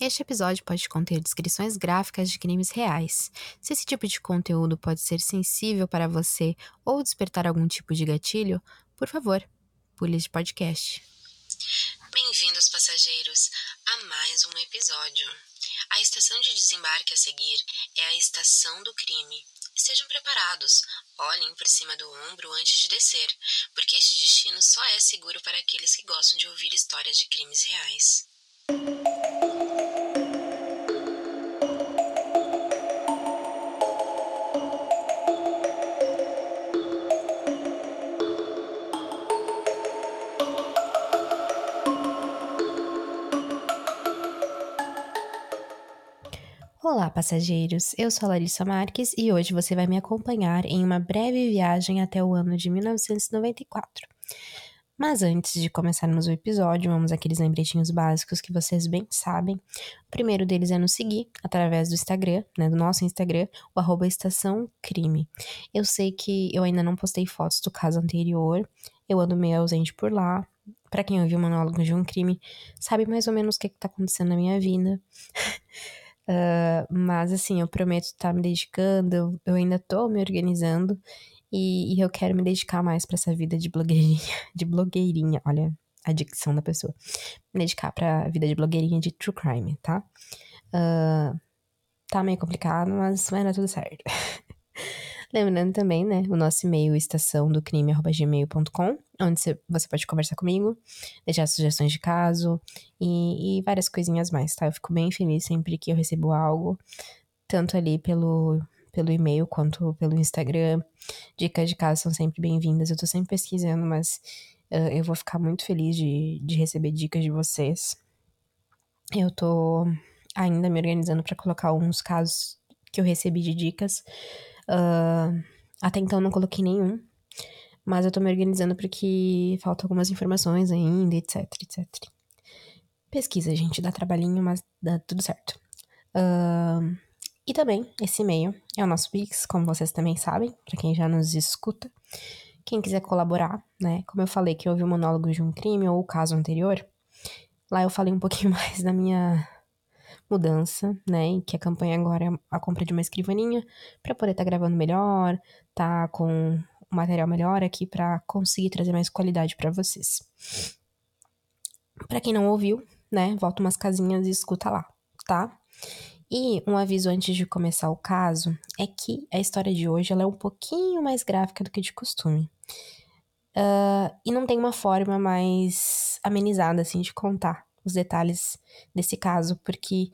Este episódio pode conter descrições gráficas de crimes reais. Se esse tipo de conteúdo pode ser sensível para você ou despertar algum tipo de gatilho, por favor, pule de podcast. Bem-vindos, passageiros, a mais um episódio. A estação de desembarque a seguir é a estação do crime. Estejam preparados, olhem por cima do ombro antes de descer, porque este destino só é seguro para aqueles que gostam de ouvir histórias de crimes reais. Olá, passageiros! Eu sou Larissa Marques e hoje você vai me acompanhar em uma breve viagem até o ano de 1994. Mas antes de começarmos o episódio, vamos aqueles lembretinhos básicos que vocês bem sabem. O primeiro deles é nos seguir através do Instagram, né, do nosso Instagram, o arroba Estação Crime. Eu sei que eu ainda não postei fotos do caso anterior, eu ando meio ausente por lá. Para quem ouviu o monólogo de um crime, sabe mais ou menos o que, que tá acontecendo na minha vida. Uh, mas assim, eu prometo estar me dedicando, eu, ainda tô me organizando e, e eu quero me dedicar mais para essa vida de blogueirinha, de blogueirinha, olha a dicção da pessoa. Me dedicar pra vida de blogueirinha de true crime, tá? Uh, tá meio complicado, mas vai dar tudo certo. Lembrando também, né, o nosso e-mail estação do crime@gmail.com, onde você pode conversar comigo, deixar sugestões de caso e, e várias coisinhas mais, tá? Eu fico bem feliz sempre que eu recebo algo, tanto ali pelo pelo e-mail quanto pelo Instagram. Dicas de caso são sempre bem-vindas. Eu tô sempre pesquisando, mas uh, eu vou ficar muito feliz de, de receber dicas de vocês. Eu tô ainda me organizando para colocar alguns casos que eu recebi de dicas Uh, até então não coloquei nenhum. Mas eu tô me organizando porque faltam algumas informações ainda, etc, etc. Pesquisa, gente, dá trabalhinho, mas dá tudo certo. Uh, e também, esse e-mail é o nosso Pix, como vocês também sabem, para quem já nos escuta. Quem quiser colaborar, né? Como eu falei que houve o monólogo de um crime ou o caso anterior, lá eu falei um pouquinho mais da minha mudança, né? E que a campanha agora é a compra de uma escrivaninha para poder estar tá gravando melhor, tá com o material melhor aqui para conseguir trazer mais qualidade para vocês. Para quem não ouviu, né, volta umas casinhas e escuta lá, tá? E um aviso antes de começar o caso é que a história de hoje ela é um pouquinho mais gráfica do que de costume. Uh, e não tem uma forma mais amenizada, assim, de contar os detalhes desse caso, porque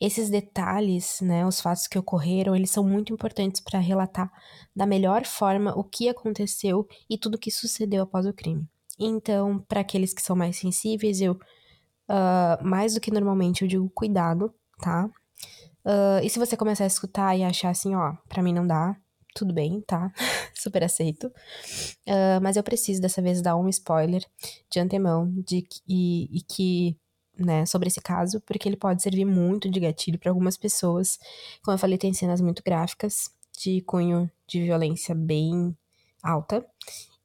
esses detalhes, né, os fatos que ocorreram, eles são muito importantes para relatar da melhor forma o que aconteceu e tudo que sucedeu após o crime. Então, para aqueles que são mais sensíveis, eu, uh, mais do que normalmente, eu digo cuidado, tá? Uh, e se você começar a escutar e achar assim, ó, pra mim não dá, tudo bem, tá? Super aceito. Uh, mas eu preciso dessa vez dar um spoiler de antemão de que, e, e que né, sobre esse caso, porque ele pode servir muito de gatilho para algumas pessoas. Como eu falei, tem cenas muito gráficas, de cunho de violência bem alta,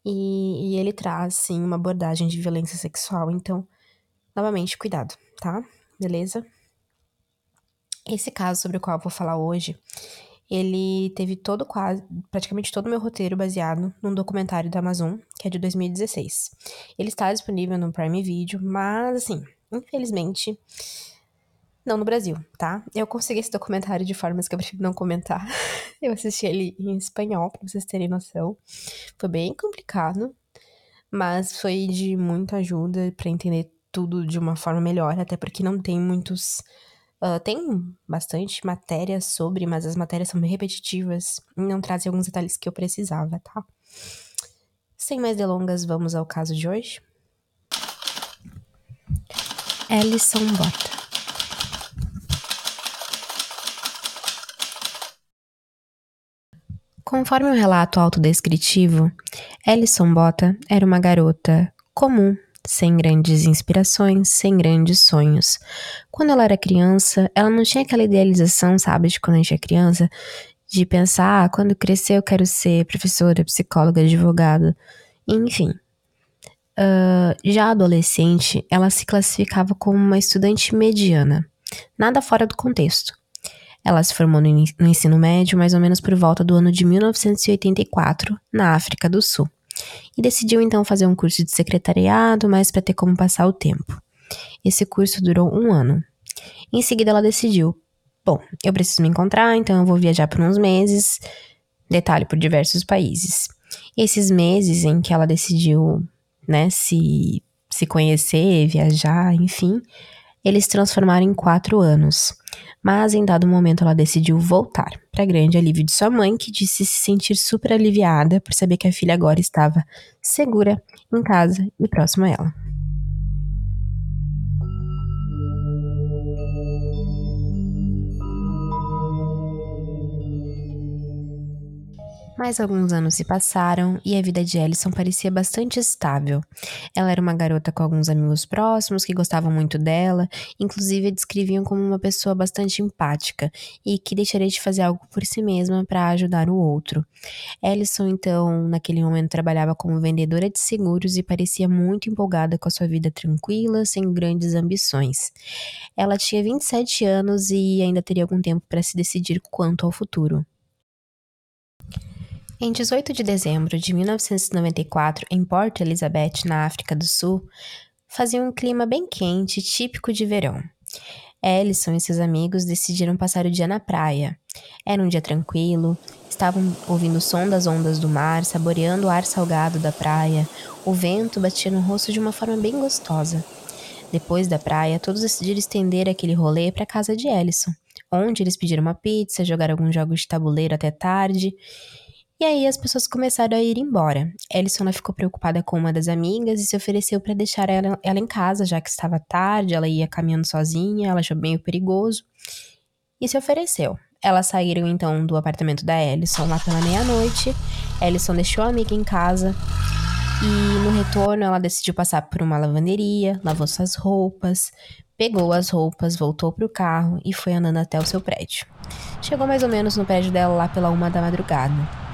e, e ele traz, sim, uma abordagem de violência sexual. Então, novamente, cuidado, tá? Beleza? Esse caso sobre o qual eu vou falar hoje, ele teve todo quase, praticamente todo o meu roteiro baseado num documentário da Amazon, que é de 2016. Ele está disponível no Prime Video, mas assim, Infelizmente, não no Brasil, tá? Eu consegui esse documentário de formas que eu prefiro não comentar. Eu assisti ele em espanhol, pra vocês terem noção. Foi bem complicado, mas foi de muita ajuda para entender tudo de uma forma melhor, até porque não tem muitos. Uh, tem bastante matéria sobre, mas as matérias são bem repetitivas e não trazem alguns detalhes que eu precisava, tá? Sem mais delongas, vamos ao caso de hoje. Ellison Bota. Conforme o relato autodescritivo, Ellison Bota era uma garota comum, sem grandes inspirações, sem grandes sonhos. Quando ela era criança, ela não tinha aquela idealização, sabe, de quando a gente é criança, de pensar, ah, quando crescer eu quero ser professora, psicóloga, advogada, enfim. Uh, já adolescente, ela se classificava como uma estudante mediana. nada fora do contexto. Ela se formou no ensino médio mais ou menos por volta do ano de 1984, na África do Sul, e decidiu então fazer um curso de secretariado, mas para ter como passar o tempo. Esse curso durou um ano. Em seguida, ela decidiu: bom, eu preciso me encontrar, então eu vou viajar por uns meses, detalhe, por diversos países. Esses meses em que ela decidiu, né, se, se conhecer, viajar, enfim, eles transformaram em quatro anos. Mas em dado momento ela decidiu voltar, para grande alívio de sua mãe, que disse se sentir super aliviada por saber que a filha agora estava segura em casa e próxima a ela. Mais alguns anos se passaram e a vida de Ellison parecia bastante estável. Ela era uma garota com alguns amigos próximos que gostavam muito dela, inclusive a descreviam como uma pessoa bastante empática e que deixaria de fazer algo por si mesma para ajudar o outro. Ellison, então, naquele momento trabalhava como vendedora de seguros e parecia muito empolgada com a sua vida tranquila, sem grandes ambições. Ela tinha 27 anos e ainda teria algum tempo para se decidir quanto ao futuro. Em 18 de dezembro de 1994, em Port Elizabeth, na África do Sul, fazia um clima bem quente, típico de verão. Ellison e seus amigos decidiram passar o dia na praia. Era um dia tranquilo, estavam ouvindo o som das ondas do mar, saboreando o ar salgado da praia. O vento batia no rosto de uma forma bem gostosa. Depois da praia, todos decidiram estender aquele rolê para a casa de Ellison, onde eles pediram uma pizza, jogaram alguns jogos de tabuleiro até tarde e aí as pessoas começaram a ir embora. Ellison ficou preocupada com uma das amigas e se ofereceu para deixar ela, ela em casa, já que estava tarde, ela ia caminhando sozinha, ela achou meio perigoso. E se ofereceu. Elas saíram então do apartamento da Ellison lá pela meia-noite. Ellison deixou a amiga em casa e no retorno ela decidiu passar por uma lavanderia, lavou suas roupas, pegou as roupas, voltou pro carro e foi andando até o seu prédio. Chegou mais ou menos no prédio dela lá pela uma da madrugada.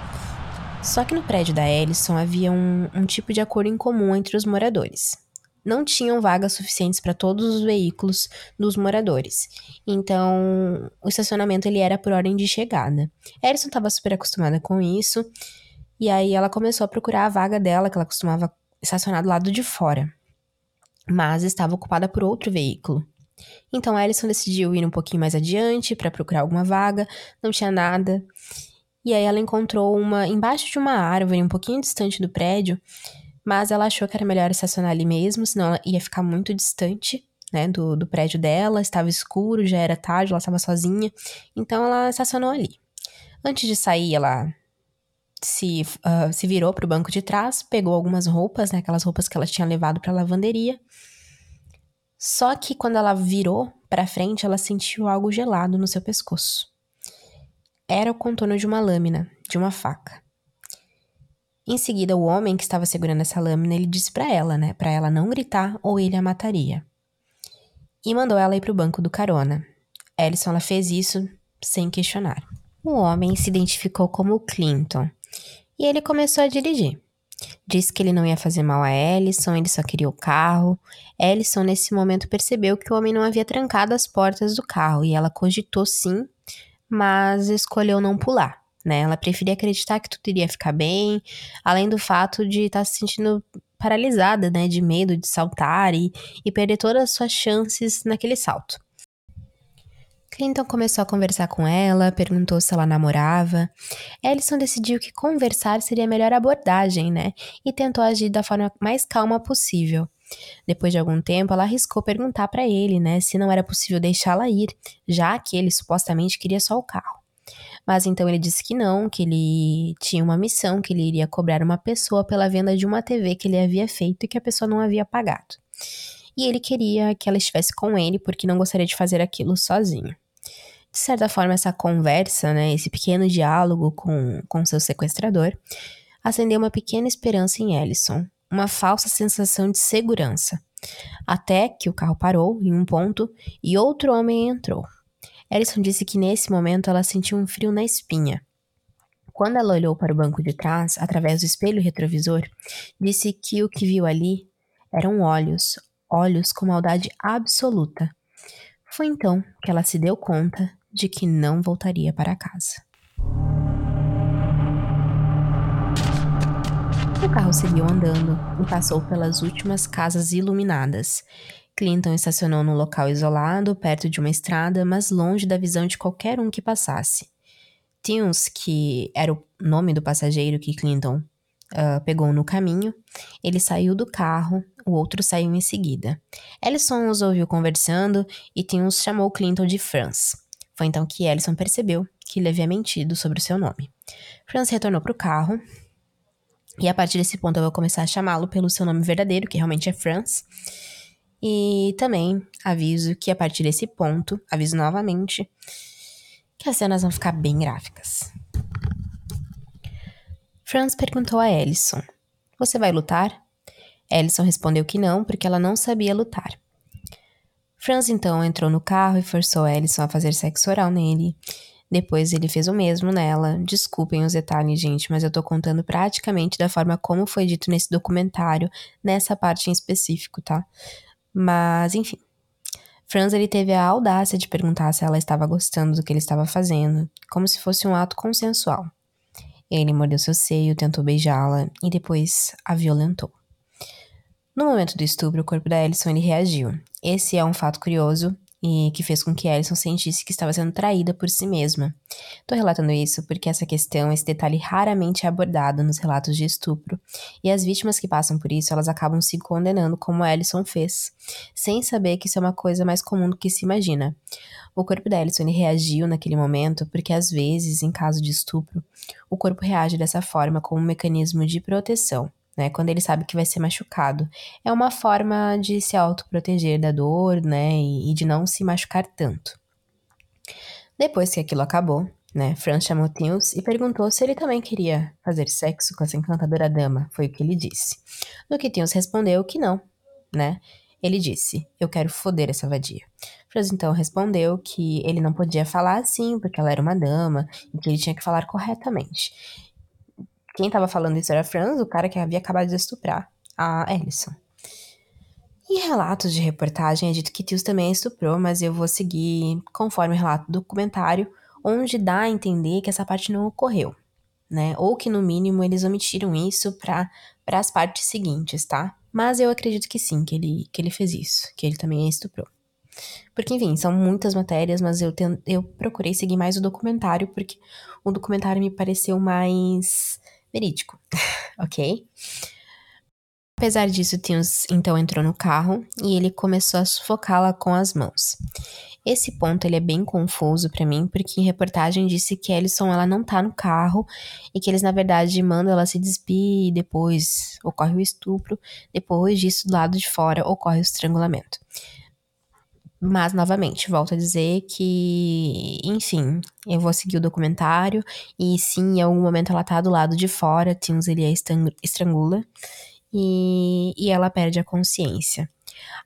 Só que no prédio da Ellison havia um, um tipo de acordo em comum entre os moradores. Não tinham vagas suficientes para todos os veículos dos moradores. Então, o estacionamento ele era por ordem de chegada. Ellison estava super acostumada com isso. E aí ela começou a procurar a vaga dela, que ela costumava estacionar do lado de fora. Mas estava ocupada por outro veículo. Então, Ellison decidiu ir um pouquinho mais adiante para procurar alguma vaga. Não tinha nada. E aí ela encontrou uma embaixo de uma árvore, um pouquinho distante do prédio, mas ela achou que era melhor estacionar ali mesmo, senão ia ficar muito distante, né, do, do prédio dela, estava escuro, já era tarde, ela estava sozinha, então ela estacionou ali. Antes de sair, ela se, uh, se virou para o banco de trás, pegou algumas roupas, né, aquelas roupas que ela tinha levado para a lavanderia. Só que quando ela virou para frente, ela sentiu algo gelado no seu pescoço. Era o contorno de uma lâmina, de uma faca. Em seguida, o homem que estava segurando essa lâmina, ele disse para ela, né, para ela não gritar ou ele a mataria. E mandou ela ir para o banco do carona. Ellison ela fez isso sem questionar. O homem se identificou como Clinton e ele começou a dirigir. Disse que ele não ia fazer mal a Ellison, ele só queria o carro. Ellison, nesse momento, percebeu que o homem não havia trancado as portas do carro e ela cogitou sim mas escolheu não pular. Né? Ela preferia acreditar que tudo iria ficar bem, além do fato de estar tá se sentindo paralisada, né, de medo de saltar e, e perder todas as suas chances naquele salto. Clinton começou a conversar com ela, perguntou se ela namorava. Ellison decidiu que conversar seria a melhor abordagem, né? E tentou agir da forma mais calma possível. Depois de algum tempo, ela arriscou perguntar para ele, né, se não era possível deixá-la ir, já que ele supostamente queria só o carro. Mas então ele disse que não, que ele tinha uma missão, que ele iria cobrar uma pessoa pela venda de uma TV que ele havia feito e que a pessoa não havia pagado. E ele queria que ela estivesse com ele porque não gostaria de fazer aquilo sozinho. De certa forma, essa conversa, né, esse pequeno diálogo com, com seu sequestrador, acendeu uma pequena esperança em Ellison, uma falsa sensação de segurança. Até que o carro parou em um ponto e outro homem entrou. Ellison disse que nesse momento ela sentiu um frio na espinha. Quando ela olhou para o banco de trás, através do espelho retrovisor, disse que o que viu ali eram olhos, olhos com maldade absoluta. Foi então que ela se deu conta de que não voltaria para casa. Carro seguiu andando e passou pelas últimas casas iluminadas. Clinton estacionou num local isolado, perto de uma estrada, mas longe da visão de qualquer um que passasse. Tunes, que era o nome do passageiro que Clinton uh, pegou no caminho, ele saiu do carro, o outro saiu em seguida. Ellison os ouviu conversando e Tunes chamou Clinton de Franz. Foi então que Ellison percebeu que ele havia mentido sobre o seu nome. Franz retornou para o carro e a partir desse ponto eu vou começar a chamá-lo pelo seu nome verdadeiro, que realmente é Franz. E também aviso que a partir desse ponto, aviso novamente, que as cenas vão ficar bem gráficas. Franz perguntou a Ellison: Você vai lutar? Ellison respondeu que não, porque ela não sabia lutar. Franz então entrou no carro e forçou Ellison a fazer sexo oral nele. Depois ele fez o mesmo nela. Desculpem os detalhes, gente, mas eu tô contando praticamente da forma como foi dito nesse documentário, nessa parte em específico, tá? Mas, enfim. Franz ele teve a audácia de perguntar se ela estava gostando do que ele estava fazendo, como se fosse um ato consensual. Ele mordeu seu seio, tentou beijá-la e depois a violentou. No momento do estupro, o corpo da Alison ele reagiu. Esse é um fato curioso e que fez com que Alison sentisse que estava sendo traída por si mesma. Tô relatando isso porque essa questão, esse detalhe raramente é abordado nos relatos de estupro, e as vítimas que passam por isso, elas acabam se condenando como Alison fez, sem saber que isso é uma coisa mais comum do que se imagina. O corpo da Alison reagiu naquele momento porque às vezes, em caso de estupro, o corpo reage dessa forma como um mecanismo de proteção né? Quando ele sabe que vai ser machucado. É uma forma de se autoproteger da dor, né? E, e de não se machucar tanto. Depois que aquilo acabou, né? Franz chamou Tils e perguntou se ele também queria fazer sexo com essa encantadora dama. Foi o que ele disse. No que Tils respondeu que não, né? Ele disse: Eu quero foder essa vadia. Franz então respondeu que ele não podia falar assim, porque ela era uma dama, e que ele tinha que falar corretamente. Quem tava falando isso era Franz, o cara que havia acabado de estuprar a Ellison. Em relatos de reportagem é dito que Tios também estuprou, mas eu vou seguir conforme o relato do documentário, onde dá a entender que essa parte não ocorreu, né? Ou que no mínimo eles omitiram isso para as partes seguintes, tá? Mas eu acredito que sim, que ele, que ele fez isso, que ele também estuprou. Porque, enfim, são muitas matérias, mas eu, ten, eu procurei seguir mais o documentário, porque o documentário me pareceu mais verídico, ok? Apesar disso, Tios então entrou no carro e ele começou a sufocá-la com as mãos. Esse ponto ele é bem confuso para mim, porque em reportagem disse que Ellison ela não tá no carro e que eles na verdade mandam ela se despir e depois ocorre o estupro, depois disso do lado de fora ocorre o estrangulamento. Mas, novamente, volto a dizer que, enfim, eu vou seguir o documentário. E sim, em algum momento ela tá do lado de fora, Tins ele a estrangula. E, e ela perde a consciência.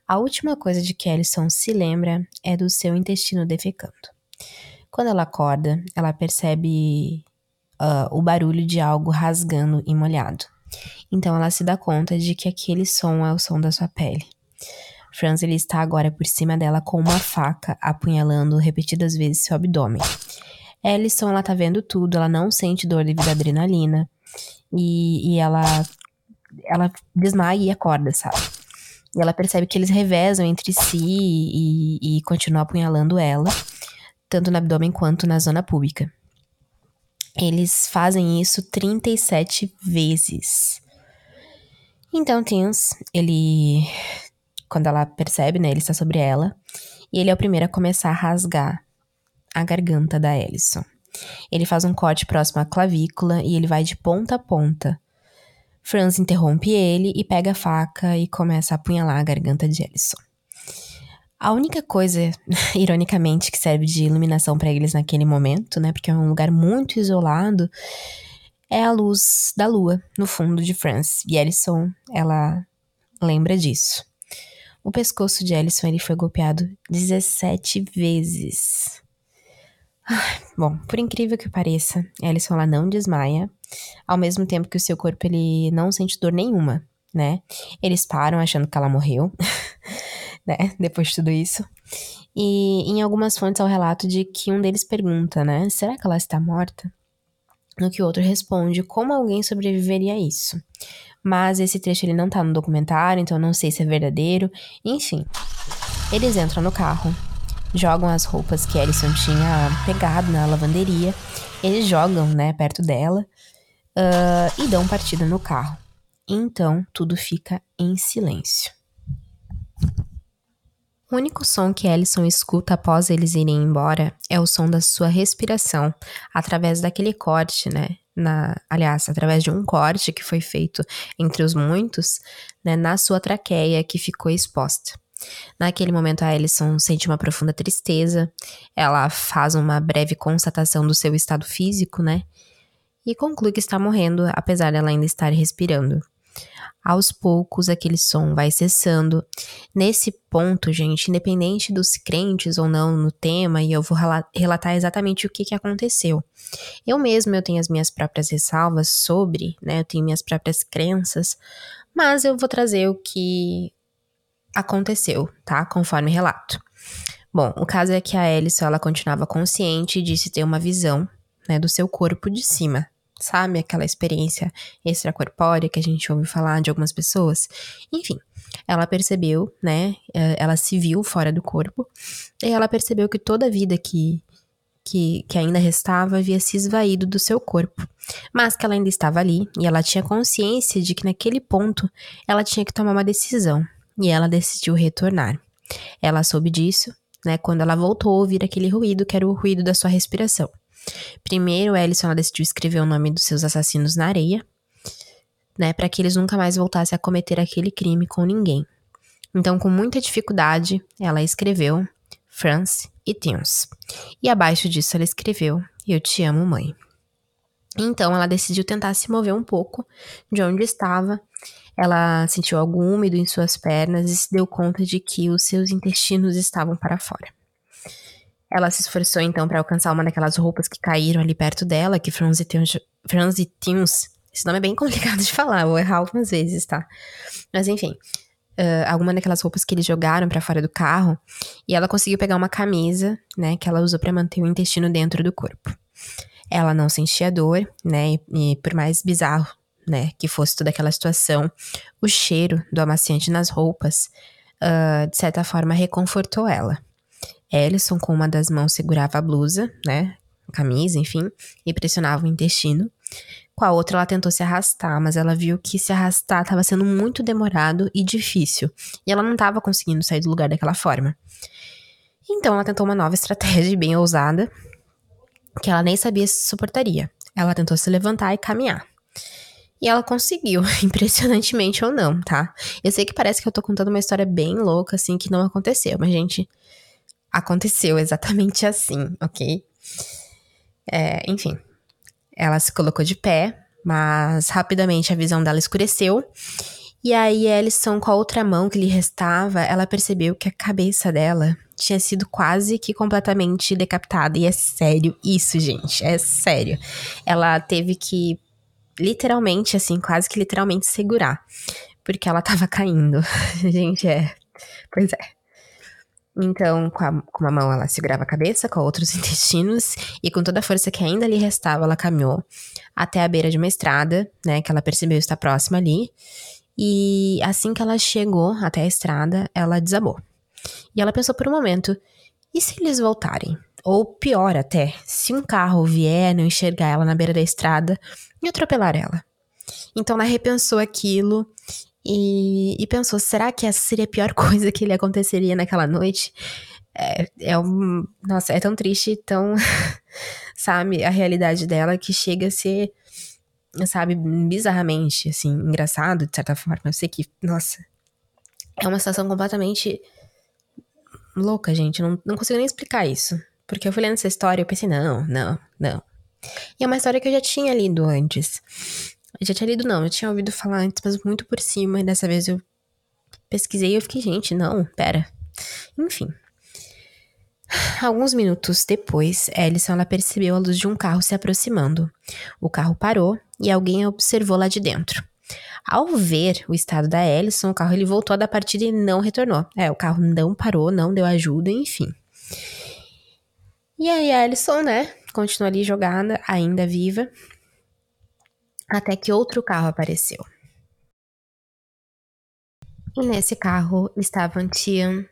A última coisa de que Alison se lembra é do seu intestino defecando. Quando ela acorda, ela percebe uh, o barulho de algo rasgando e molhado. Então ela se dá conta de que aquele som é o som da sua pele. Franz ele está agora por cima dela com uma faca, apunhalando repetidas vezes seu abdômen. Ellison, ela tá vendo tudo, ela não sente dor devido à adrenalina. E, e ela, ela desmaia e acorda, sabe? E ela percebe que eles revezam entre si e, e continuam apunhalando ela, tanto no abdômen quanto na zona pública. Eles fazem isso 37 vezes. Então, Tins, ele quando ela percebe, né, ele está sobre ela, e ele é o primeiro a começar a rasgar a garganta da Ellison. Ele faz um corte próximo à clavícula e ele vai de ponta a ponta. Franz interrompe ele e pega a faca e começa a apunhalar a garganta de Ellison. A única coisa, ironicamente, que serve de iluminação para eles naquele momento, né, porque é um lugar muito isolado, é a luz da lua no fundo de Franz. E Ellison, ela lembra disso. O pescoço de Ellison ele foi golpeado 17 vezes. Bom, por incrível que pareça, Ellison ela não desmaia, ao mesmo tempo que o seu corpo ele não sente dor nenhuma, né? Eles param achando que ela morreu. né? Depois de tudo isso. E em algumas fontes há o relato de que um deles pergunta, né? Será que ela está morta? No que o outro responde, como alguém sobreviveria a isso? Mas esse trecho ele não tá no documentário, então não sei se é verdadeiro. Enfim, eles entram no carro, jogam as roupas que Alison tinha pegado na lavanderia, eles jogam, né, perto dela uh, e dão partida no carro. Então tudo fica em silêncio. O único som que Ellison escuta após eles irem embora é o som da sua respiração, através daquele corte, né? Na, aliás, através de um corte que foi feito entre os muitos, né, na sua traqueia que ficou exposta. Naquele momento, a Ellison sente uma profunda tristeza, ela faz uma breve constatação do seu estado físico, né? E conclui que está morrendo, apesar dela ainda estar respirando. Aos poucos, aquele som vai cessando. Nesse ponto, gente, independente dos crentes ou não no tema, e eu vou relatar exatamente o que, que aconteceu. Eu mesma eu tenho as minhas próprias ressalvas sobre, né? Eu tenho minhas próprias crenças, mas eu vou trazer o que aconteceu, tá? Conforme relato. Bom, o caso é que a Alice, ela continuava consciente e disse ter uma visão, né, do seu corpo de cima, sabe? Aquela experiência extracorpórea que a gente ouve falar de algumas pessoas. Enfim, ela percebeu, né? Eh, ela se viu fora do corpo e ela percebeu que toda a vida que, que, que ainda restava havia se esvaído do seu corpo, mas que ela ainda estava ali e ela tinha consciência de que naquele ponto ela tinha que tomar uma decisão e ela decidiu retornar. Ela soube disso, né, quando ela voltou a ouvir aquele ruído que era o ruído da sua respiração. Primeiro, Ellison decidiu escrever o nome dos seus assassinos na areia, né, para que eles nunca mais voltassem a cometer aquele crime com ninguém. Então, com muita dificuldade, ela escreveu France e Tunes. E abaixo disso ela escreveu Eu te amo, mãe. Então ela decidiu tentar se mover um pouco de onde estava. Ela sentiu algo úmido em suas pernas e se deu conta de que os seus intestinos estavam para fora. Ela se esforçou então para alcançar uma daquelas roupas que caíram ali perto dela, que Franzitius. Esse nome é bem complicado de falar, vou errar algumas vezes, tá? Mas enfim, uh, alguma daquelas roupas que eles jogaram para fora do carro, e ela conseguiu pegar uma camisa, né, que ela usou para manter o intestino dentro do corpo. Ela não sentia dor, né, e, e por mais bizarro, né, que fosse toda aquela situação, o cheiro do amaciante nas roupas, uh, de certa forma, reconfortou ela. Ellison, com uma das mãos, segurava a blusa, né? A camisa, enfim, e pressionava o intestino. Com a outra, ela tentou se arrastar, mas ela viu que se arrastar estava sendo muito demorado e difícil, e ela não estava conseguindo sair do lugar daquela forma. Então, ela tentou uma nova estratégia bem ousada, que ela nem sabia se suportaria. Ela tentou se levantar e caminhar. E ela conseguiu, impressionantemente ou não, tá? Eu sei que parece que eu tô contando uma história bem louca, assim, que não aconteceu, mas, gente, aconteceu exatamente assim, ok? É, enfim, ela se colocou de pé, mas rapidamente a visão dela escureceu. E aí, Alison, com a outra mão que lhe restava, ela percebeu que a cabeça dela tinha sido quase que completamente decapitada. E é sério isso, gente. É sério. Ela teve que, literalmente, assim, quase que literalmente segurar. Porque ela tava caindo. gente, é. Pois é. Então, com, a, com uma mão ela segurava a cabeça, com a outra os intestinos, e com toda a força que ainda lhe restava, ela caminhou até a beira de uma estrada, né, que ela percebeu estar próxima ali. E assim que ela chegou até a estrada, ela desabou. E ela pensou por um momento: e se eles voltarem? Ou pior até, se um carro vier, não enxergar ela na beira da estrada e atropelar ela. Então ela repensou aquilo e, e pensou: será que essa seria a pior coisa que lhe aconteceria naquela noite? É, é um. Nossa, é tão triste, tão. sabe, a realidade dela que chega a ser, sabe, bizarramente, assim, engraçado, de certa forma. Eu sei que, nossa, é uma situação completamente louca, gente. Não, não consigo nem explicar isso. Porque eu fui lendo essa história e eu pensei, não, não, não. E é uma história que eu já tinha lido antes. Eu já tinha lido, não, eu tinha ouvido falar antes, mas muito por cima, e dessa vez eu pesquisei e eu fiquei, gente, não, pera. Enfim. Alguns minutos depois, Ellison ela percebeu a luz de um carro se aproximando. O carro parou e alguém a observou lá de dentro. Ao ver o estado da Ellison, o carro ele voltou a dar partida e não retornou. É, o carro não parou, não deu ajuda, enfim. E aí a Ellison, né, continua ali jogada, ainda viva, até que outro carro apareceu. E nesse carro estava Tian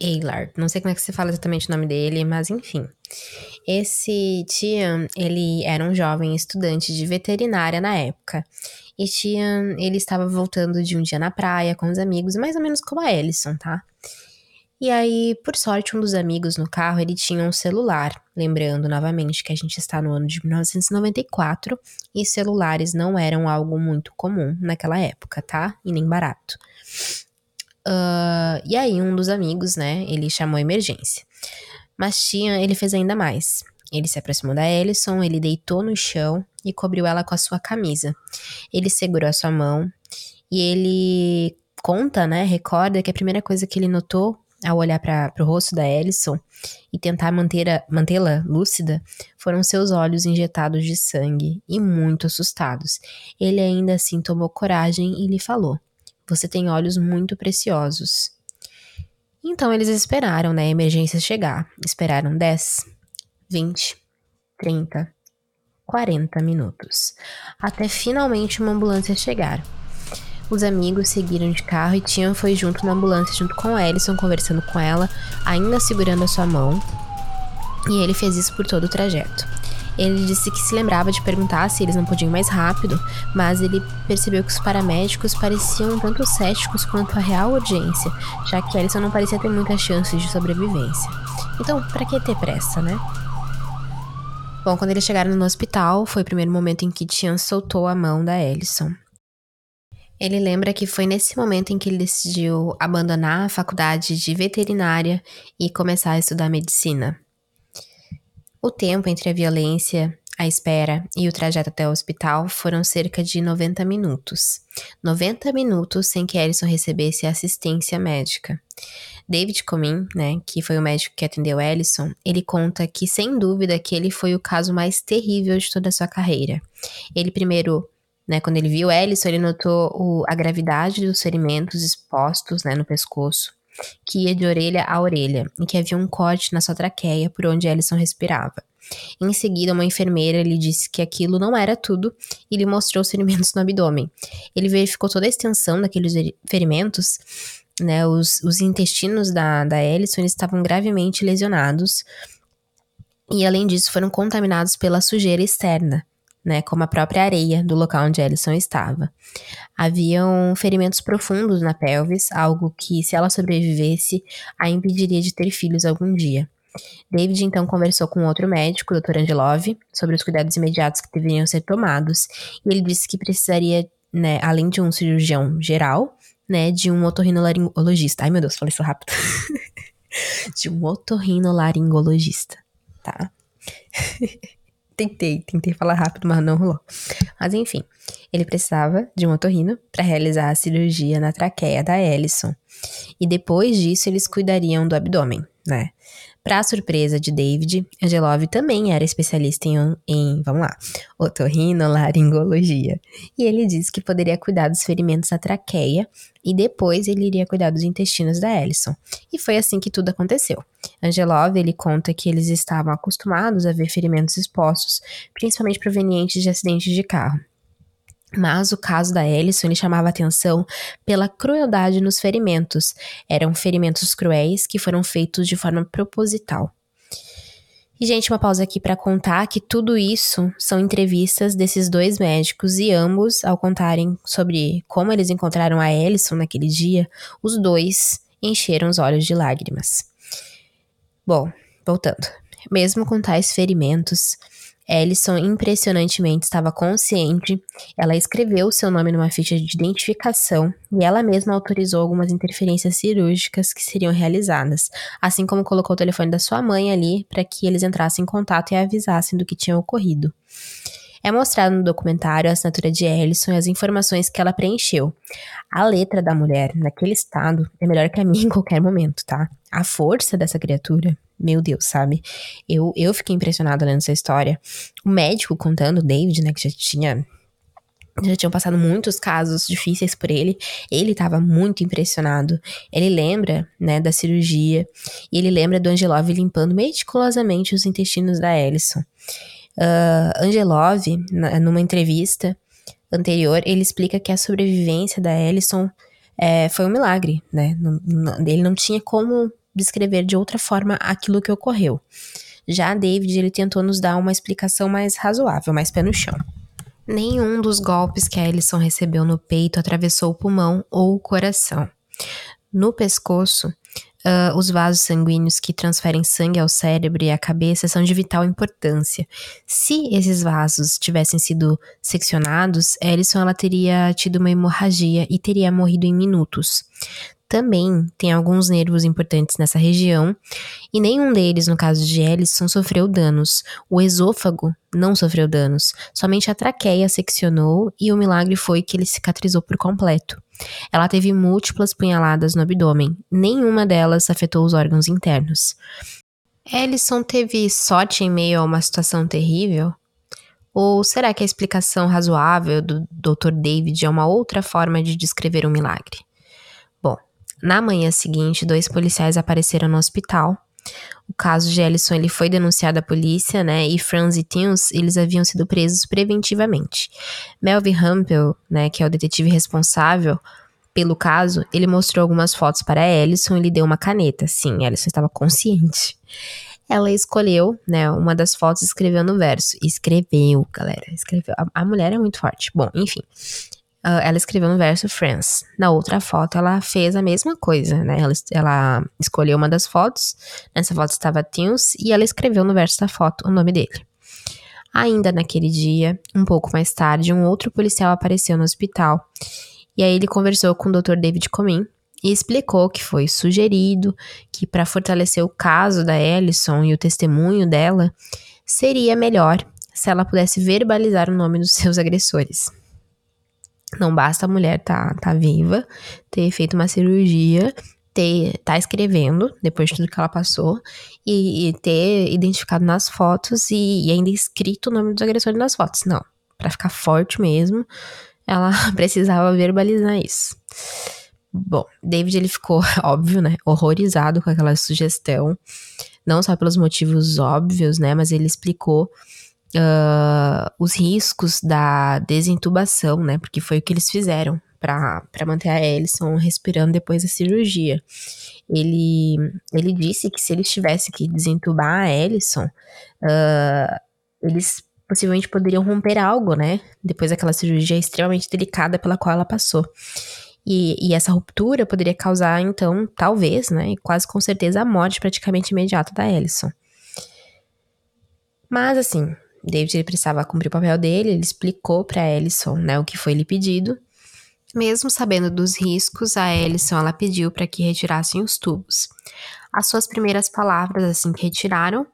Eilard. Não sei como é que se fala exatamente o nome dele, mas enfim. Esse Tian, ele era um jovem estudante de veterinária na época. E Tian, ele estava voltando de um dia na praia com os amigos, mais ou menos como a Ellison, tá? E aí, por sorte, um dos amigos no carro, ele tinha um celular. Lembrando novamente que a gente está no ano de 1994 e celulares não eram algo muito comum naquela época, tá? E nem barato. Uh, e aí, um dos amigos, né, ele chamou a emergência. Mas tinha, ele fez ainda mais. Ele se aproximou da Ellison, ele deitou no chão e cobriu ela com a sua camisa. Ele segurou a sua mão e ele conta, né, recorda que a primeira coisa que ele notou ao olhar para o rosto da Ellison e tentar mantê-la lúcida, foram seus olhos injetados de sangue e muito assustados. Ele ainda assim tomou coragem e lhe falou: Você tem olhos muito preciosos. Então eles esperaram né, a emergência chegar. Esperaram 10, 20, 30, 40 minutos. Até finalmente uma ambulância chegar. Os amigos seguiram de carro e Tian foi junto na ambulância junto com Ellison, conversando com ela, ainda segurando a sua mão. E ele fez isso por todo o trajeto. Ele disse que se lembrava de perguntar se eles não podiam ir mais rápido, mas ele percebeu que os paramédicos pareciam tanto céticos quanto a real urgência, já que Ellison não parecia ter muitas chances de sobrevivência. Então, para que ter pressa, né? Bom, quando eles chegaram no hospital, foi o primeiro momento em que Tian soltou a mão da Ellison. Ele lembra que foi nesse momento em que ele decidiu abandonar a faculdade de veterinária e começar a estudar medicina. O tempo entre a violência, a espera e o trajeto até o hospital foram cerca de 90 minutos. 90 minutos sem que Ellison recebesse assistência médica. David Comin, né, que foi o médico que atendeu Ellison, ele conta que sem dúvida aquele foi o caso mais terrível de toda a sua carreira. Ele primeiro né, quando ele viu Ellison, ele notou o, a gravidade dos ferimentos expostos né, no pescoço, que ia de orelha a orelha, e que havia um corte na sua traqueia por onde Ellison respirava. Em seguida, uma enfermeira lhe disse que aquilo não era tudo e lhe mostrou os ferimentos no abdômen. Ele verificou toda a extensão daqueles ferimentos, né, os, os intestinos da, da Ellison estavam gravemente lesionados e, além disso, foram contaminados pela sujeira externa, né, como a própria areia do local onde Ellison estava. Haviam ferimentos profundos na pelvis, algo que, se ela sobrevivesse, a impediria de ter filhos algum dia. David então conversou com outro médico, o Dr. Angelov, sobre os cuidados imediatos que deveriam ser tomados, e ele disse que precisaria, né, além de um cirurgião geral, né, de um otorrinolaringologista. Ai, meu Deus, falei isso rápido. de um otorrinolaringologista, tá? Tentei, tentei falar rápido, mas não rolou. Mas enfim, ele precisava de um otorrino para realizar a cirurgia na traqueia da Ellison. E depois disso, eles cuidariam do abdômen, né? Para surpresa de David, Angelov também era especialista em, em vamos lá, otorrinolaringologia. E ele disse que poderia cuidar dos ferimentos da traqueia e depois ele iria cuidar dos intestinos da Ellison. E foi assim que tudo aconteceu. Angelov, ele conta que eles estavam acostumados a ver ferimentos expostos, principalmente provenientes de acidentes de carro. Mas o caso da Ellison chamava atenção pela crueldade nos ferimentos. Eram ferimentos cruéis que foram feitos de forma proposital. E, gente, uma pausa aqui para contar que tudo isso são entrevistas desses dois médicos e ambos, ao contarem sobre como eles encontraram a Ellison naquele dia, os dois encheram os olhos de lágrimas. Bom, voltando. Mesmo com tais ferimentos, Ellison impressionantemente estava consciente. Ela escreveu seu nome numa ficha de identificação e ela mesma autorizou algumas interferências cirúrgicas que seriam realizadas, assim como colocou o telefone da sua mãe ali para que eles entrassem em contato e avisassem do que tinha ocorrido. É mostrado no documentário a assinatura de Ellison e as informações que ela preencheu. A letra da mulher, naquele estado, é melhor que a minha em qualquer momento, tá? A força dessa criatura meu Deus, sabe? Eu, eu fiquei impressionada lendo essa história. O médico contando, o David, né, que já tinha já tinham passado muitos casos difíceis por ele. Ele estava muito impressionado. Ele lembra, né, da cirurgia e ele lembra do Angelov limpando meticulosamente os intestinos da Ellison. Uh, Angelov, na, numa entrevista anterior, ele explica que a sobrevivência da Ellison é, foi um milagre, né? Ele não tinha como descrever de outra forma aquilo que ocorreu. Já David, ele tentou nos dar uma explicação mais razoável, mais pé no chão. Nenhum dos golpes que a Ellison recebeu no peito atravessou o pulmão ou o coração. No pescoço, uh, os vasos sanguíneos que transferem sangue ao cérebro e à cabeça são de vital importância. Se esses vasos tivessem sido seccionados, Ellison ela teria tido uma hemorragia e teria morrido em minutos também tem alguns nervos importantes nessa região, e nenhum deles, no caso de Ellison, sofreu danos. O esôfago não sofreu danos, somente a traqueia seccionou e o milagre foi que ele cicatrizou por completo. Ela teve múltiplas punhaladas no abdômen, nenhuma delas afetou os órgãos internos. Ellison teve sorte em meio a uma situação terrível? Ou será que a explicação razoável do Dr. David é uma outra forma de descrever um milagre? Na manhã seguinte, dois policiais apareceram no hospital. O caso de Ellison ele foi denunciado à polícia, né? E Franz e Tins, eles haviam sido presos preventivamente. Melvin Hampel, né, que é o detetive responsável pelo caso, ele mostrou algumas fotos para Ellison e lhe deu uma caneta. Sim, Ellison estava consciente. Ela escolheu, né, uma das fotos escreveu no verso. Escreveu, galera, escreveu. A, a mulher é muito forte. Bom, enfim. Uh, ela escreveu no verso Friends. Na outra foto, ela fez a mesma coisa, né? Ela, ela escolheu uma das fotos, nessa foto estava Tins, e ela escreveu no verso da foto o nome dele. Ainda naquele dia, um pouco mais tarde, um outro policial apareceu no hospital. E aí ele conversou com o Dr. David Comin e explicou que foi sugerido que para fortalecer o caso da Ellison e o testemunho dela, seria melhor se ela pudesse verbalizar o nome dos seus agressores. Não basta a mulher tá, tá viva, ter feito uma cirurgia, ter, tá escrevendo, depois de tudo que ela passou, e, e ter identificado nas fotos e, e, ainda escrito o nome dos agressores nas fotos. Não. para ficar forte mesmo, ela precisava verbalizar isso. Bom, David ele ficou, óbvio, né, horrorizado com aquela sugestão, não só pelos motivos óbvios, né, mas ele explicou uh, os riscos da desintubação, né? Porque foi o que eles fizeram para manter a Ellison respirando depois da cirurgia. Ele, ele disse que se eles tivessem que desentubar a Ellison, uh, eles possivelmente poderiam romper algo, né? Depois daquela cirurgia extremamente delicada pela qual ela passou. E, e, essa ruptura poderia causar, então, talvez, né, quase com certeza, a morte praticamente imediata da Ellison. Mas, assim, David ele precisava cumprir o papel dele, ele explicou para Ellison, né, o que foi lhe pedido. Mesmo sabendo dos riscos, a Ellison ela pediu para que retirassem os tubos. As suas primeiras palavras assim que retiraram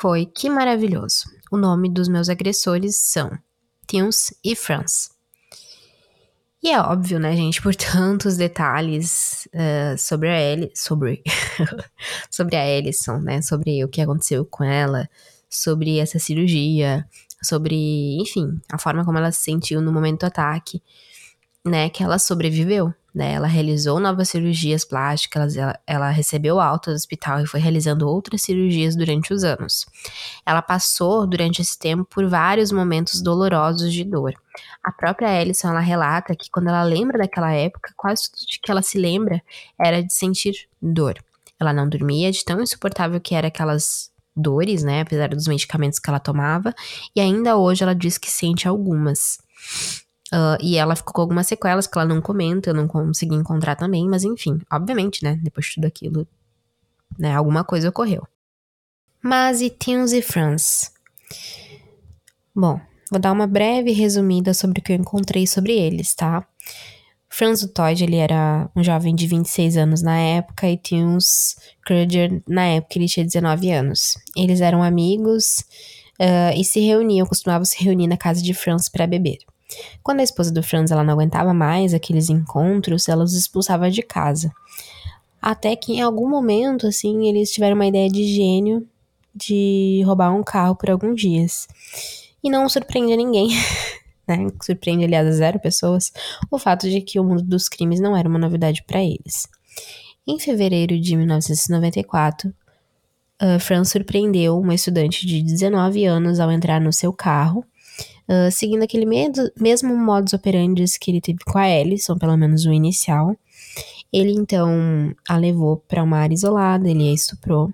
foi: "Que maravilhoso. O nome dos meus agressores são Tins e Franz." E é óbvio, né, gente, por tantos detalhes uh, sobre a Ellie, sobre sobre a Ellison, né, sobre o que aconteceu com ela, sobre essa cirurgia, sobre, enfim, a forma como ela se sentiu no momento do ataque, né, que ela sobreviveu, né, ela realizou novas cirurgias plásticas, ela, ela recebeu alta do hospital e foi realizando outras cirurgias durante os anos. Ela passou, durante esse tempo, por vários momentos dolorosos de dor. A própria Alison, ela relata que quando ela lembra daquela época, quase tudo que ela se lembra era de sentir dor. Ela não dormia de tão insuportável que era aquelas dores, né? Apesar dos medicamentos que ela tomava. E ainda hoje ela diz que sente algumas. Uh, e ela ficou com algumas sequelas que ela não comenta, eu não consegui encontrar também, mas enfim, obviamente, né? Depois de tudo aquilo, né? Alguma coisa ocorreu. Mas e Tins e Franz? Bom, vou dar uma breve resumida sobre o que eu encontrei sobre eles, tá? Franz Todd, ele era um jovem de 26 anos na época e Tunes Kruger, na época, ele tinha 19 anos. Eles eram amigos uh, e se reuniam, costumavam se reunir na casa de Franz para beber. Quando a esposa do Franz ela não aguentava mais aqueles encontros, ela os expulsava de casa. Até que em algum momento, assim, eles tiveram uma ideia de gênio de roubar um carro por alguns dias. E não surpreende ninguém né, surpreende aliás zero pessoas, o fato de que o mundo dos crimes não era uma novidade para eles. Em fevereiro de 1994, uh, Fran surpreendeu uma estudante de 19 anos ao entrar no seu carro, uh, seguindo aquele medo, mesmo modus operandi que ele teve com a Alison, pelo menos o inicial. Ele então a levou para uma área isolada, ele a estuprou.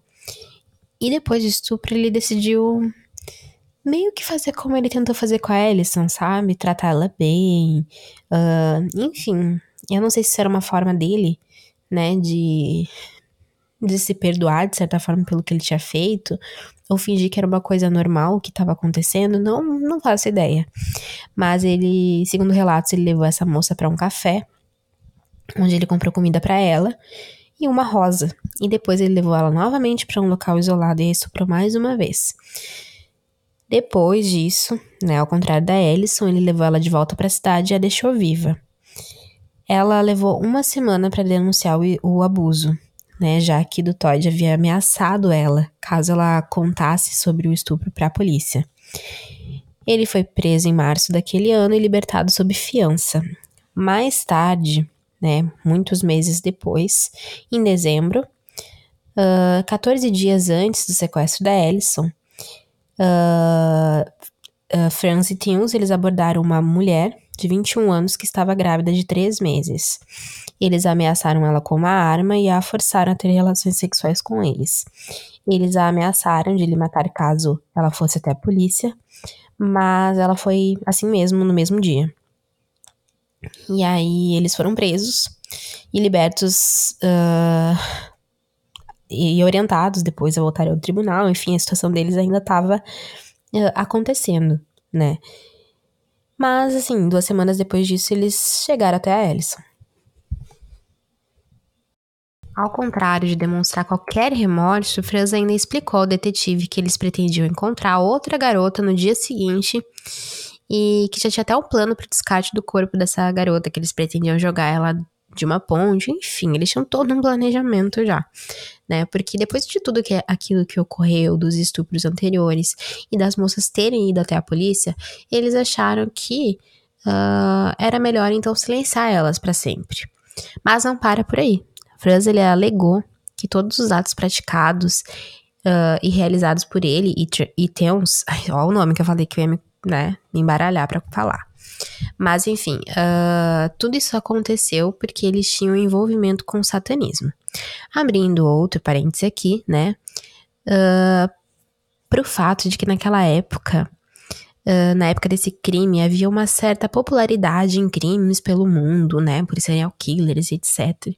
E depois de estupro, ele decidiu meio que fazer como ele tentou fazer com a Alison, sabe? Tratar ela bem. Uh, enfim, eu não sei se era uma forma dele né, de, de se perdoar de certa forma pelo que ele tinha feito, ou fingir que era uma coisa normal que estava acontecendo, não, não faço ideia. Mas ele, segundo relatos, ele levou essa moça para um café, onde ele comprou comida para ela e uma rosa. E depois ele levou ela novamente para um local isolado e estuprou mais uma vez. Depois disso, né, ao contrário da Ellison, ele levou ela de volta para a cidade e a deixou viva ela levou uma semana para denunciar o, o, abuso, né, já que do Todd havia ameaçado ela caso ela contasse sobre o estupro para a polícia. Ele foi preso em março daquele ano e libertado sob fiança. Mais tarde, né, muitos meses depois, em dezembro, uh, 14 dias antes do sequestro da Ellison, uh, uh, Franz e Tims, eles abordaram uma mulher de 21 anos que estava grávida de 3 meses. Eles ameaçaram ela com uma arma e a forçaram a ter relações sexuais com eles. Eles a ameaçaram de lhe matar caso ela fosse até a polícia, mas ela foi assim mesmo no mesmo dia. E aí eles foram presos e libertos uh, e orientados depois a voltar ao tribunal. Enfim, a situação deles ainda estava uh, acontecendo, né? Mas, assim, duas semanas depois disso, eles chegaram até a Alison. Ao contrário de demonstrar qualquer remorso, Franz ainda explicou ao detetive que eles pretendiam encontrar outra garota no dia seguinte e que já tinha até um plano para o descarte do corpo dessa garota, que eles pretendiam jogar ela de uma ponte, enfim, eles tinham todo um planejamento já, né? Porque depois de tudo que aquilo que ocorreu, dos estupros anteriores e das moças terem ido até a polícia, eles acharam que uh, era melhor então silenciar elas para sempre. Mas não para por aí. Franz ele alegou que todos os atos praticados uh, e realizados por ele e, e Teuns, olha o nome que eu falei que eu ia me, né, me embaralhar para falar mas enfim, uh, tudo isso aconteceu porque eles tinham envolvimento com o satanismo. Abrindo outro parêntese aqui, né? Uh, pro fato de que naquela época, uh, na época desse crime, havia uma certa popularidade em crimes pelo mundo, né? Por serial killers, etc.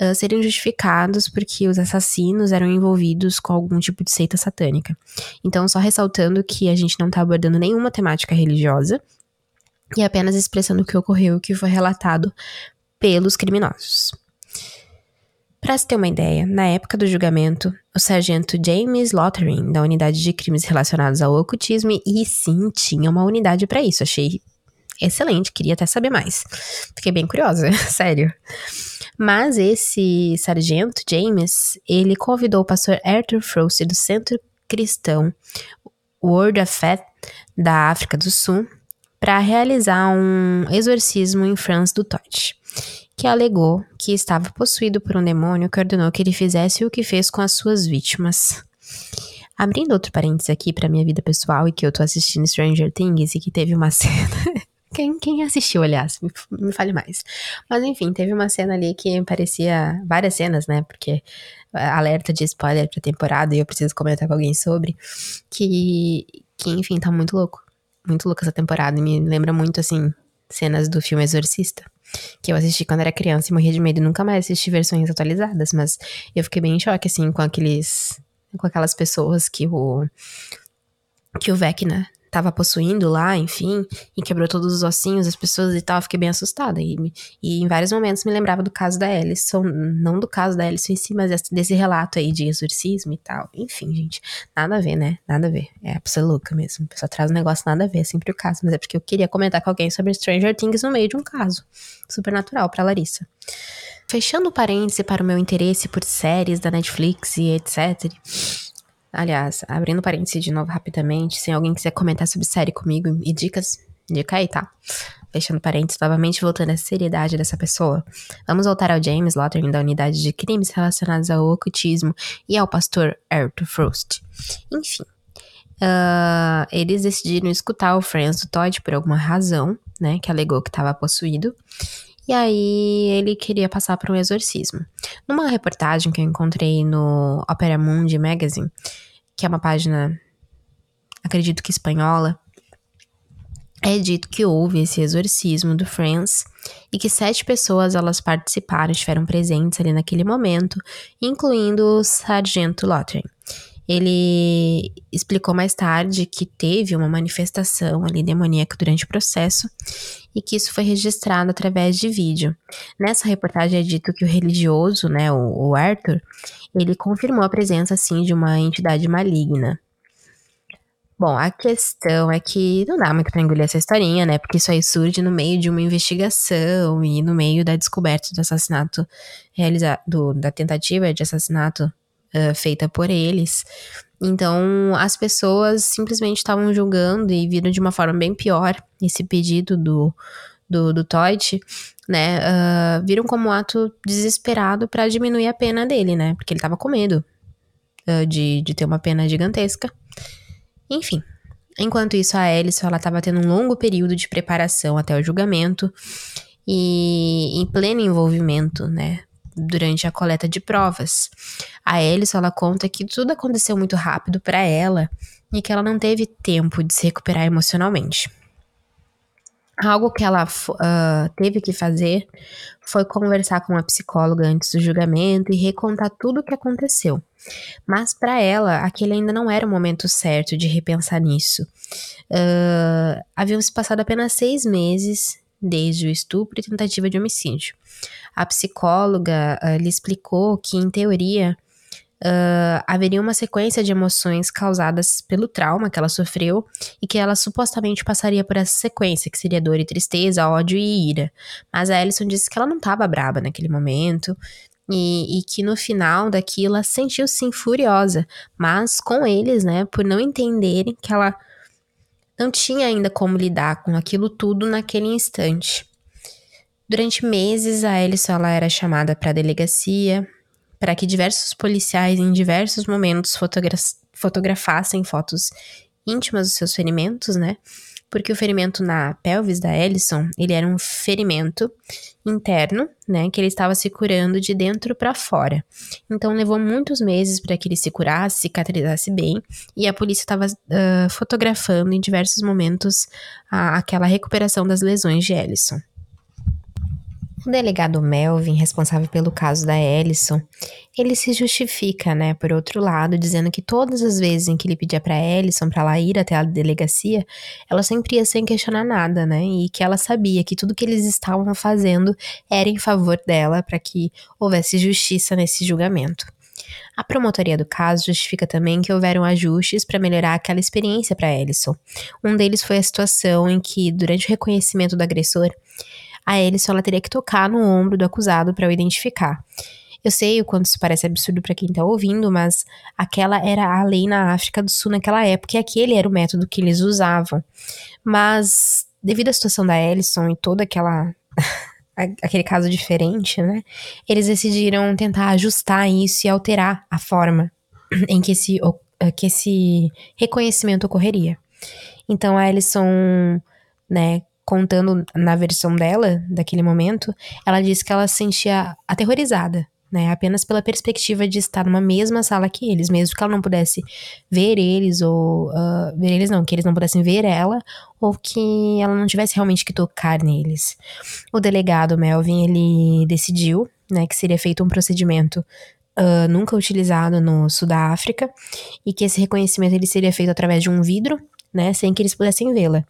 Uh, seriam justificados porque os assassinos eram envolvidos com algum tipo de seita satânica. Então, só ressaltando que a gente não tá abordando nenhuma temática religiosa, e apenas expressando o que ocorreu e o que foi relatado pelos criminosos. Para se ter uma ideia, na época do julgamento, o sargento James Lothering, da unidade de crimes relacionados ao ocultismo, e sim, tinha uma unidade para isso, achei excelente, queria até saber mais. Fiquei bem curiosa, sério. Mas esse sargento, James, ele convidou o pastor Arthur Frost do Centro Cristão Word of Faith da África do Sul para realizar um exorcismo em Franz do Todd, que alegou que estava possuído por um demônio que ordenou que ele fizesse o que fez com as suas vítimas. Abrindo outro parênteses aqui para minha vida pessoal e que eu tô assistindo Stranger Things e que teve uma cena. quem, quem assistiu, aliás, me, me fale mais. Mas enfim, teve uma cena ali que parecia. Várias cenas, né? Porque alerta de spoiler pra temporada e eu preciso comentar com alguém sobre. Que, que enfim, tá muito louco muito louca essa temporada. E me lembra muito, assim, cenas do filme Exorcista. Que eu assisti quando era criança e morria de medo nunca mais assisti versões atualizadas. Mas eu fiquei bem em choque, assim, com aqueles. Com aquelas pessoas que o. Que o Vecna tava possuindo lá, enfim, e quebrou todos os ossinhos das pessoas e tal, eu fiquei bem assustada. E, e em vários momentos me lembrava do caso da Alison, não do caso da Alison em si, mas desse relato aí de exorcismo e tal. Enfim, gente, nada a ver, né? Nada a ver. É a pessoa louca mesmo. A pessoa traz um negócio nada a ver, é sempre o caso, mas é porque eu queria comentar com alguém sobre Stranger Things no meio de um caso. Supernatural pra Larissa. Fechando o parêntese para o meu interesse por séries da Netflix e etc. Aliás, abrindo parênteses de novo rapidamente, se alguém quiser comentar sobre série comigo e dicas, de cair, tá? Fechando parênteses, novamente voltando à seriedade dessa pessoa. Vamos voltar ao James Lotterman da unidade de crimes relacionados ao ocultismo e ao pastor Arthur Frost. Enfim, uh, eles decidiram escutar o Franz do Todd por alguma razão, né? Que alegou que estava possuído. E aí ele queria passar por um exorcismo. Numa reportagem que eu encontrei no Opera Mundi Magazine, que é uma página, acredito que espanhola, é dito que houve esse exorcismo do Franz e que sete pessoas elas participaram, estiveram presentes ali naquele momento, incluindo o sargento Lottery. Ele explicou mais tarde que teve uma manifestação ali demoníaca durante o processo e que isso foi registrado através de vídeo. Nessa reportagem é dito que o religioso, né, o, o Arthur, ele confirmou a presença, sim, de uma entidade maligna. Bom, a questão é que não dá muito pra engolir essa historinha, né? Porque isso aí surge no meio de uma investigação e no meio da descoberta do assassinato realizado, da tentativa de assassinato uh, feita por eles. Então, as pessoas simplesmente estavam julgando e viram de uma forma bem pior esse pedido do, do, do Todd, né? Uh, viram como um ato desesperado para diminuir a pena dele, né? Porque ele tava com medo uh, de, de ter uma pena gigantesca. Enfim, enquanto isso, a Alison ela estava tendo um longo período de preparação até o julgamento e em pleno envolvimento, né, durante a coleta de provas. A Alison ela conta que tudo aconteceu muito rápido para ela e que ela não teve tempo de se recuperar emocionalmente. Algo que ela uh, teve que fazer foi conversar com uma psicóloga antes do julgamento e recontar tudo o que aconteceu. Mas para ela, aquele ainda não era o momento certo de repensar nisso. Uh, haviam se passado apenas seis meses desde o estupro e tentativa de homicídio. A psicóloga uh, lhe explicou que, em teoria, uh, haveria uma sequência de emoções causadas pelo trauma que ela sofreu e que ela supostamente passaria por essa sequência, que seria dor e tristeza, ódio e ira. Mas a Alison disse que ela não estava braba naquele momento, e, e, que no final daquilo ela sentiu sim furiosa, mas com eles, né, por não entenderem que ela não tinha ainda como lidar com aquilo tudo naquele instante. Durante meses, a Alison ela era chamada para a delegacia para que diversos policiais em diversos momentos fotogra fotografassem fotos íntimas dos seus ferimentos, né? porque o ferimento na pelvis da Ellison, ele era um ferimento interno, né, que ele estava se curando de dentro para fora. Então levou muitos meses para que ele se curasse, cicatrizasse bem, e a polícia estava uh, fotografando em diversos momentos a, aquela recuperação das lesões de Ellison. O delegado Melvin, responsável pelo caso da Ellison, ele se justifica, né, por outro lado, dizendo que todas as vezes em que ele pedia para Ellison para ela ir até a delegacia, ela sempre ia sem questionar nada, né, e que ela sabia que tudo que eles estavam fazendo era em favor dela para que houvesse justiça nesse julgamento. A promotoria do caso justifica também que houveram ajustes para melhorar aquela experiência para Ellison. Um deles foi a situação em que, durante o reconhecimento do agressor, a Ellison ela teria que tocar no ombro do acusado para o identificar. Eu sei o quanto isso parece absurdo para quem tá ouvindo, mas aquela era a lei na África do Sul naquela época e aquele era o método que eles usavam. Mas, devido à situação da Ellison e toda aquela. aquele caso diferente, né? Eles decidiram tentar ajustar isso e alterar a forma em que esse, que esse reconhecimento ocorreria. Então a Ellison, né, contando na versão dela, daquele momento, ela disse que ela se sentia aterrorizada, né? Apenas pela perspectiva de estar numa mesma sala que eles, mesmo que ela não pudesse ver eles, ou. Uh, ver eles não, que eles não pudessem ver ela, ou que ela não tivesse realmente que tocar neles. O delegado Melvin, ele decidiu, né, que seria feito um procedimento Uh, nunca utilizado no sul da África e que esse reconhecimento ele seria feito através de um vidro, né, sem que eles pudessem vê-la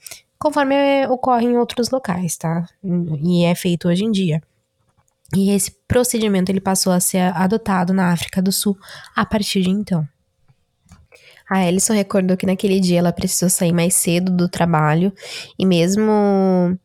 conforme ocorre em outros locais, tá? E é feito hoje em dia. E esse procedimento ele passou a ser adotado na África do Sul a partir de então. A Alison recordou que naquele dia ela precisou sair mais cedo do trabalho e mesmo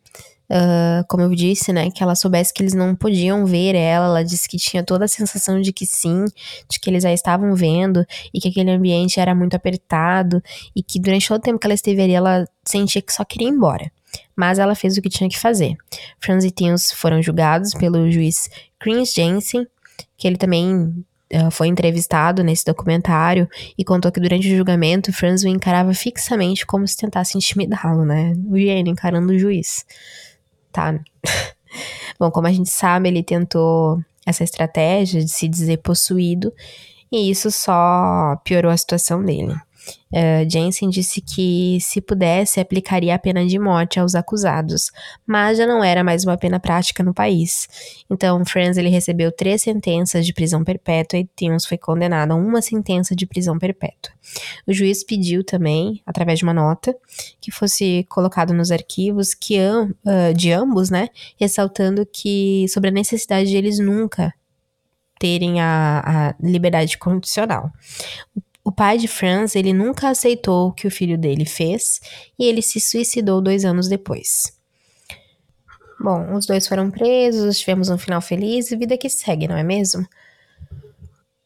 Uh, como eu disse, né, que ela soubesse que eles não podiam ver ela, ela disse que tinha toda a sensação de que sim, de que eles já estavam vendo e que aquele ambiente era muito apertado e que durante todo o tempo que ela esteve ali, ela sentia que só queria ir embora. mas ela fez o que tinha que fazer. Franz e Tims foram julgados pelo juiz Chris Jensen, que ele também uh, foi entrevistado nesse documentário e contou que durante o julgamento Franz o encarava fixamente como se tentasse intimidá-lo, né? O gênio encarando o juiz. Tá. Bom, como a gente sabe, ele tentou essa estratégia de se dizer possuído e isso só piorou a situação dele. Uh, Jensen disse que, se pudesse, aplicaria a pena de morte aos acusados, mas já não era mais uma pena prática no país. Então, Franz ele recebeu três sentenças de prisão perpétua e Timmons foi condenado a uma sentença de prisão perpétua. O juiz pediu também, através de uma nota, que fosse colocado nos arquivos que, uh, de ambos, né, ressaltando que sobre a necessidade de eles nunca terem a, a liberdade condicional. O pai de Franz, ele nunca aceitou o que o filho dele fez e ele se suicidou dois anos depois. Bom, os dois foram presos, tivemos um final feliz e vida que segue, não é mesmo?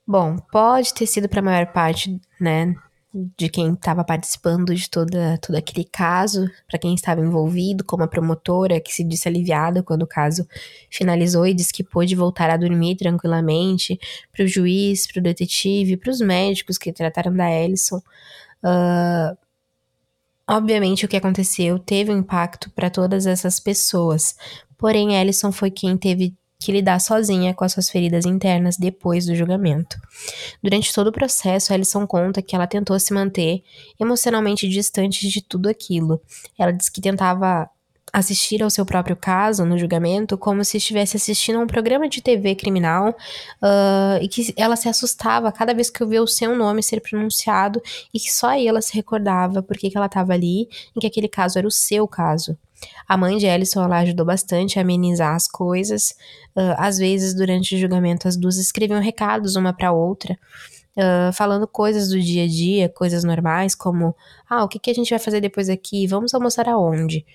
Bom, pode ter sido para a maior parte, né, de quem estava participando de toda, todo aquele caso, para quem estava envolvido, como a promotora, que se disse aliviada quando o caso finalizou e disse que pôde voltar a dormir tranquilamente, para o juiz, para o detetive, para os médicos que trataram da Ellison. Uh, obviamente, o que aconteceu teve um impacto para todas essas pessoas, porém, Ellison foi quem teve que lidar sozinha com as suas feridas internas depois do julgamento. Durante todo o processo, Alison conta que ela tentou se manter emocionalmente distante de tudo aquilo. Ela diz que tentava assistir ao seu próprio caso no julgamento como se estivesse assistindo a um programa de TV criminal uh, e que ela se assustava cada vez que ouvia o seu nome ser pronunciado e que só ela se recordava porque que ela estava ali e que aquele caso era o seu caso. A mãe de Ellison ela ajudou bastante a amenizar as coisas. Uh, às vezes, durante o julgamento, as duas escreviam recados uma para outra, uh, falando coisas do dia a dia, coisas normais, como: ah, o que, que a gente vai fazer depois aqui? Vamos almoçar aonde?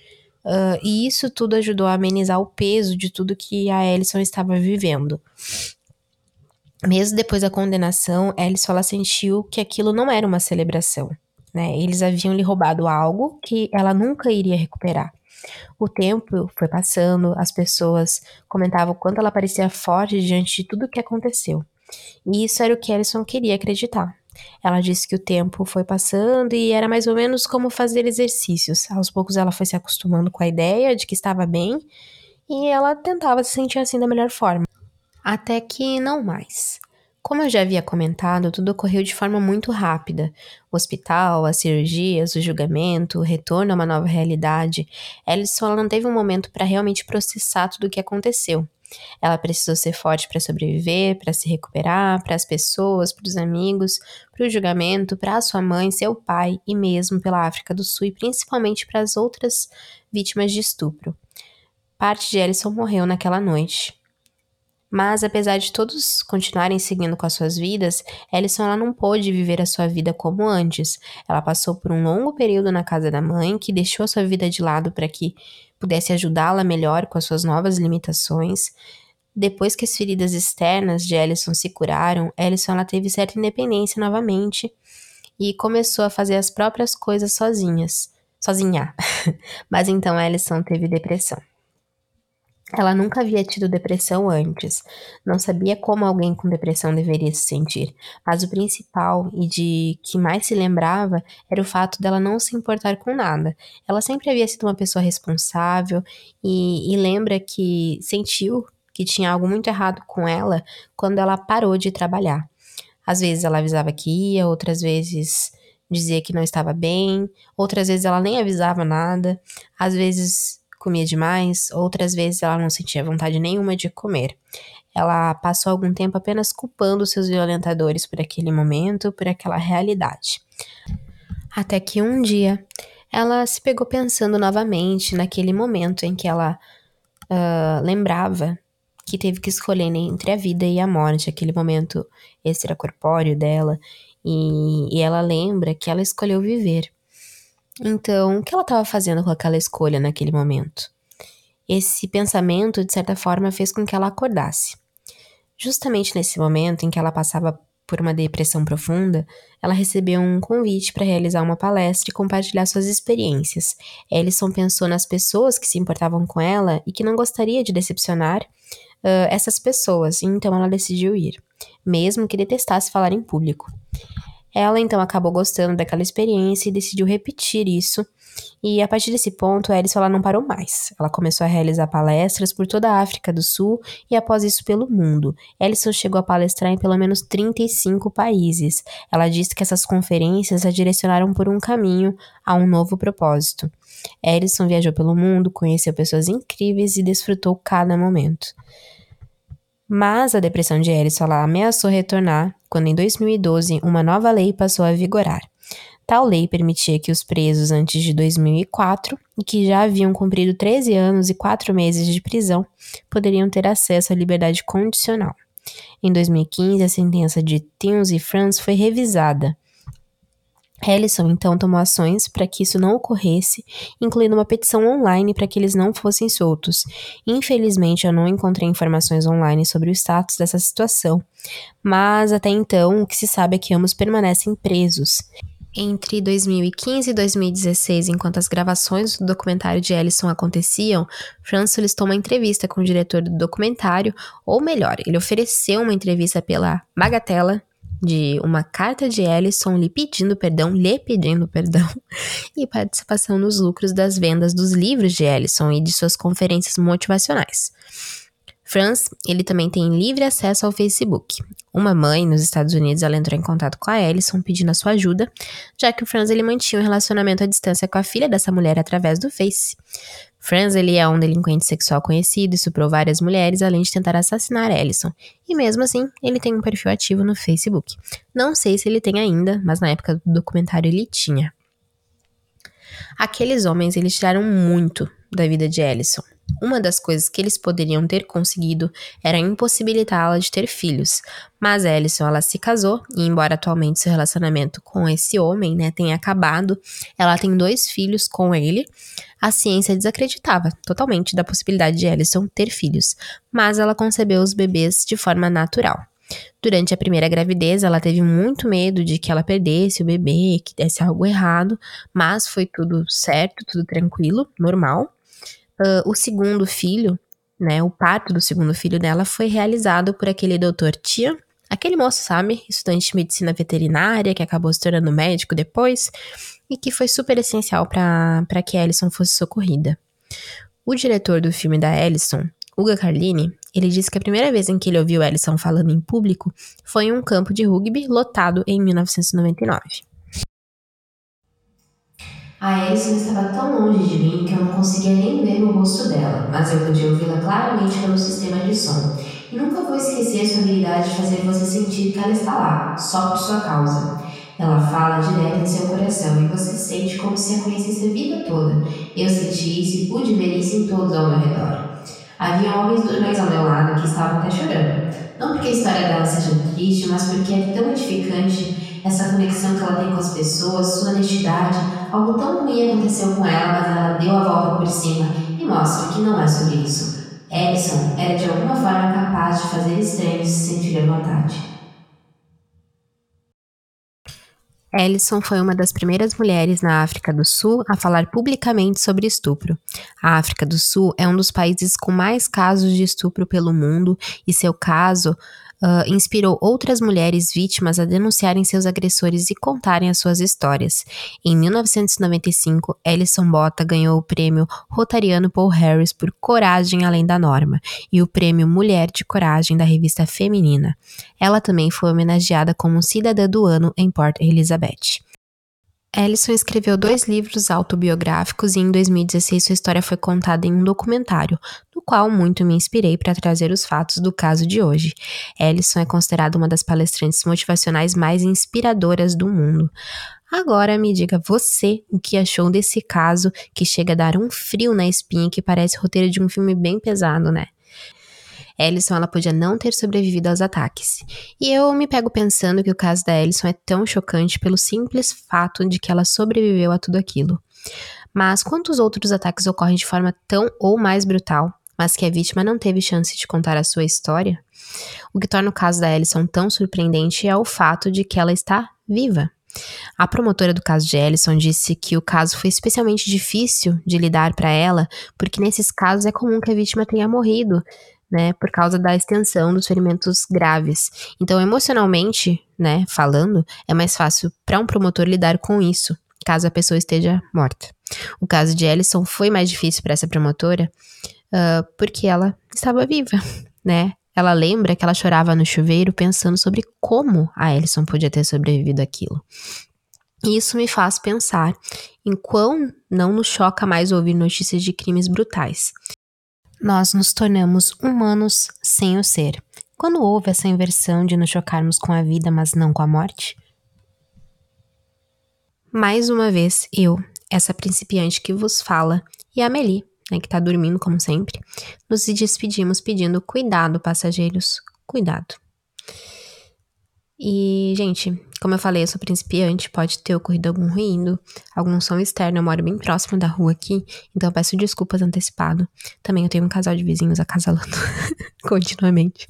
Uh, e isso tudo ajudou a amenizar o peso de tudo que a Ellison estava vivendo. Mesmo depois da condenação, Ellison ela sentiu que aquilo não era uma celebração. Né? Eles haviam lhe roubado algo que ela nunca iria recuperar. O tempo foi passando, as pessoas comentavam quanto ela parecia forte diante de tudo o que aconteceu. E isso era o que Alison queria acreditar. Ela disse que o tempo foi passando e era mais ou menos como fazer exercícios. Aos poucos ela foi se acostumando com a ideia de que estava bem e ela tentava se sentir assim da melhor forma. Até que não mais. Como eu já havia comentado, tudo ocorreu de forma muito rápida. O hospital, as cirurgias, o julgamento, o retorno a uma nova realidade. Ellison não teve um momento para realmente processar tudo o que aconteceu. Ela precisou ser forte para sobreviver, para se recuperar, para as pessoas, para os amigos, para o julgamento, para sua mãe, seu pai e mesmo pela África do Sul e principalmente para as outras vítimas de estupro. Parte de Ellison morreu naquela noite. Mas apesar de todos continuarem seguindo com as suas vidas, Ellison ela não pôde viver a sua vida como antes. Ela passou por um longo período na casa da mãe, que deixou a sua vida de lado para que pudesse ajudá-la melhor com as suas novas limitações. Depois que as feridas externas de Ellison se curaram, Ellison ela teve certa independência novamente e começou a fazer as próprias coisas sozinhas, sozinha. Mas então Ellison teve depressão. Ela nunca havia tido depressão antes, não sabia como alguém com depressão deveria se sentir, mas o principal e de que mais se lembrava era o fato dela não se importar com nada. Ela sempre havia sido uma pessoa responsável e, e lembra que sentiu que tinha algo muito errado com ela quando ela parou de trabalhar. Às vezes ela avisava que ia, outras vezes dizia que não estava bem, outras vezes ela nem avisava nada, às vezes comia demais, outras vezes ela não sentia vontade nenhuma de comer. Ela passou algum tempo apenas culpando seus violentadores por aquele momento, por aquela realidade. Até que um dia ela se pegou pensando novamente naquele momento em que ela uh, lembrava que teve que escolher entre a vida e a morte, aquele momento extracorpóreo dela, e, e ela lembra que ela escolheu viver. Então, o que ela estava fazendo com aquela escolha naquele momento? Esse pensamento, de certa forma, fez com que ela acordasse. Justamente nesse momento em que ela passava por uma depressão profunda, ela recebeu um convite para realizar uma palestra e compartilhar suas experiências. Ellison pensou nas pessoas que se importavam com ela e que não gostaria de decepcionar uh, essas pessoas, então ela decidiu ir, mesmo que detestasse falar em público. Ela então acabou gostando daquela experiência e decidiu repetir isso. E a partir desse ponto, Alison ela não parou mais. Ela começou a realizar palestras por toda a África do Sul e após isso pelo mundo. Alison chegou a palestrar em pelo menos 35 países. Ela disse que essas conferências a direcionaram por um caminho a um novo propósito. Alison viajou pelo mundo, conheceu pessoas incríveis e desfrutou cada momento. Mas a depressão de Ellison ameaçou retornar quando, em 2012, uma nova lei passou a vigorar. Tal lei permitia que os presos antes de 2004 e que já haviam cumprido 13 anos e 4 meses de prisão poderiam ter acesso à liberdade condicional. Em 2015, a sentença de Tins e France foi revisada Ellison então tomou ações para que isso não ocorresse, incluindo uma petição online para que eles não fossem soltos. Infelizmente, eu não encontrei informações online sobre o status dessa situação, mas até então o que se sabe é que ambos permanecem presos. Entre 2015 e 2016, enquanto as gravações do documentário de Ellison aconteciam, Franz solicitou uma entrevista com o diretor do documentário, ou melhor, ele ofereceu uma entrevista pela Bagatela de uma carta de Ellison lhe pedindo perdão, lhe pedindo perdão, e participação nos lucros das vendas dos livros de Ellison e de suas conferências motivacionais. Franz, ele também tem livre acesso ao Facebook. Uma mãe nos Estados Unidos, ela entrou em contato com a Ellison pedindo a sua ajuda, já que o Franz ele mantinha um relacionamento à distância com a filha dessa mulher através do Face. Franz ele é um delinquente sexual conhecido e suprou várias mulheres, além de tentar assassinar Ellison. E mesmo assim, ele tem um perfil ativo no Facebook. Não sei se ele tem ainda, mas na época do documentário ele tinha. Aqueles homens, eles tiraram muito da vida de Ellison. Uma das coisas que eles poderiam ter conseguido era impossibilitá-la de ter filhos, mas Alison ela se casou e embora atualmente seu relacionamento com esse homem, né, tenha acabado, ela tem dois filhos com ele. A ciência desacreditava totalmente da possibilidade de Alison ter filhos, mas ela concebeu os bebês de forma natural. Durante a primeira gravidez, ela teve muito medo de que ela perdesse o bebê, que desse algo errado, mas foi tudo certo, tudo tranquilo, normal. Uh, o segundo filho, né, o parto do segundo filho dela foi realizado por aquele doutor Tia, aquele moço, sabe, estudante de medicina veterinária que acabou se tornando médico depois e que foi super essencial para que Ellison fosse socorrida. O diretor do filme da Ellison, Uga Carlini, ele disse que a primeira vez em que ele ouviu Ellison falando em público foi em um campo de rugby lotado em 1999. A Alison estava tão longe de mim que eu não conseguia nem ver o rosto dela, mas eu podia ouvi-la claramente pelo sistema de som. E nunca vou esquecer sua habilidade de fazer você sentir que ela está lá, só por sua causa. Ela fala direto em seu coração e você sente como se a conhecesse a vida toda. Eu senti isso e pude ver isso em todos ao meu redor. Havia homens dois ao meu lado que estavam até chorando. Não porque a história dela seja triste, mas porque é tão edificante essa conexão que ela tem com as pessoas, sua honestidade. Algo tão ruim aconteceu com ela, mas ela deu a volta por cima e mostra que não é sobre isso. Edison era de alguma forma capaz de fazer estranhos se sentirem vontade. Ellison foi uma das primeiras mulheres na África do Sul a falar publicamente sobre estupro. A África do Sul é um dos países com mais casos de estupro pelo mundo e seu caso uh, inspirou outras mulheres vítimas a denunciarem seus agressores e contarem as suas histórias. Em 1995, Alison Bota ganhou o prêmio Rotariano Paul Harris por Coragem Além da Norma e o prêmio Mulher de Coragem da revista Feminina. Ela também foi homenageada como cidadã do ano em Port Elizabeth. Ellison escreveu dois livros autobiográficos e em 2016 sua história foi contada em um documentário, no qual muito me inspirei para trazer os fatos do caso de hoje. Ellison é considerada uma das palestrantes motivacionais mais inspiradoras do mundo. Agora me diga você o que achou desse caso que chega a dar um frio na espinha que parece roteiro de um filme bem pesado, né? Ellison ela podia não ter sobrevivido aos ataques. E eu me pego pensando que o caso da Ellison é tão chocante pelo simples fato de que ela sobreviveu a tudo aquilo. Mas quantos outros ataques ocorrem de forma tão ou mais brutal? mas que a vítima não teve chance de contar a sua história, o que torna o caso da Ellison tão surpreendente é o fato de que ela está viva. A promotora do caso de Ellison disse que o caso foi especialmente difícil de lidar para ela, porque nesses casos é comum que a vítima tenha morrido, né, por causa da extensão dos ferimentos graves. Então, emocionalmente, né, falando, é mais fácil para um promotor lidar com isso, caso a pessoa esteja morta. O caso de Ellison foi mais difícil para essa promotora, uh, porque ela estava viva, né? Ela lembra que ela chorava no chuveiro pensando sobre como a Ellison podia ter sobrevivido àquilo. E isso me faz pensar em quão não nos choca mais ouvir notícias de crimes brutais. Nós nos tornamos humanos sem o ser. Quando houve essa inversão de nos chocarmos com a vida, mas não com a morte? Mais uma vez, eu, essa principiante que vos fala, e a Amelie, né, que tá dormindo como sempre, nos despedimos pedindo cuidado, passageiros, cuidado. E, gente, como eu falei, eu sou principiante, pode ter ocorrido algum ruído, algum som externo. Eu moro bem próximo da rua aqui, então eu peço desculpas antecipado. Também eu tenho um casal de vizinhos acasalando continuamente.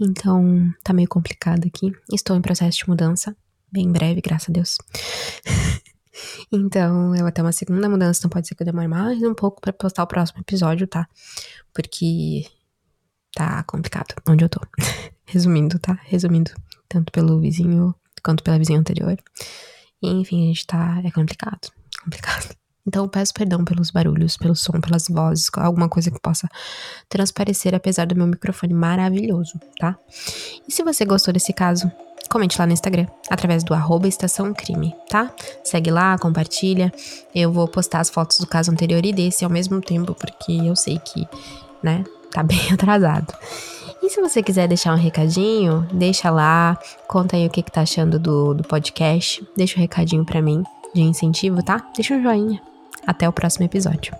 Então, tá meio complicado aqui. Estou em processo de mudança, bem breve, graças a Deus. Então, eu ter uma segunda mudança, então pode ser que eu demore mais um pouco para postar o próximo episódio, tá? Porque tá complicado onde eu tô. Resumindo, tá? Resumindo, tanto pelo vizinho quanto pela vizinha anterior. E, enfim, a gente tá. É complicado. Complicado. Então, peço perdão pelos barulhos, pelo som, pelas vozes, alguma coisa que possa transparecer, apesar do meu microfone maravilhoso, tá? E se você gostou desse caso, comente lá no Instagram, através do arroba Estação Crime, tá? Segue lá, compartilha. Eu vou postar as fotos do caso anterior e desse ao mesmo tempo, porque eu sei que, né, tá bem atrasado. E se você quiser deixar um recadinho, deixa lá, conta aí o que, que tá achando do, do podcast, deixa um recadinho para mim de incentivo, tá? Deixa um joinha. Até o próximo episódio.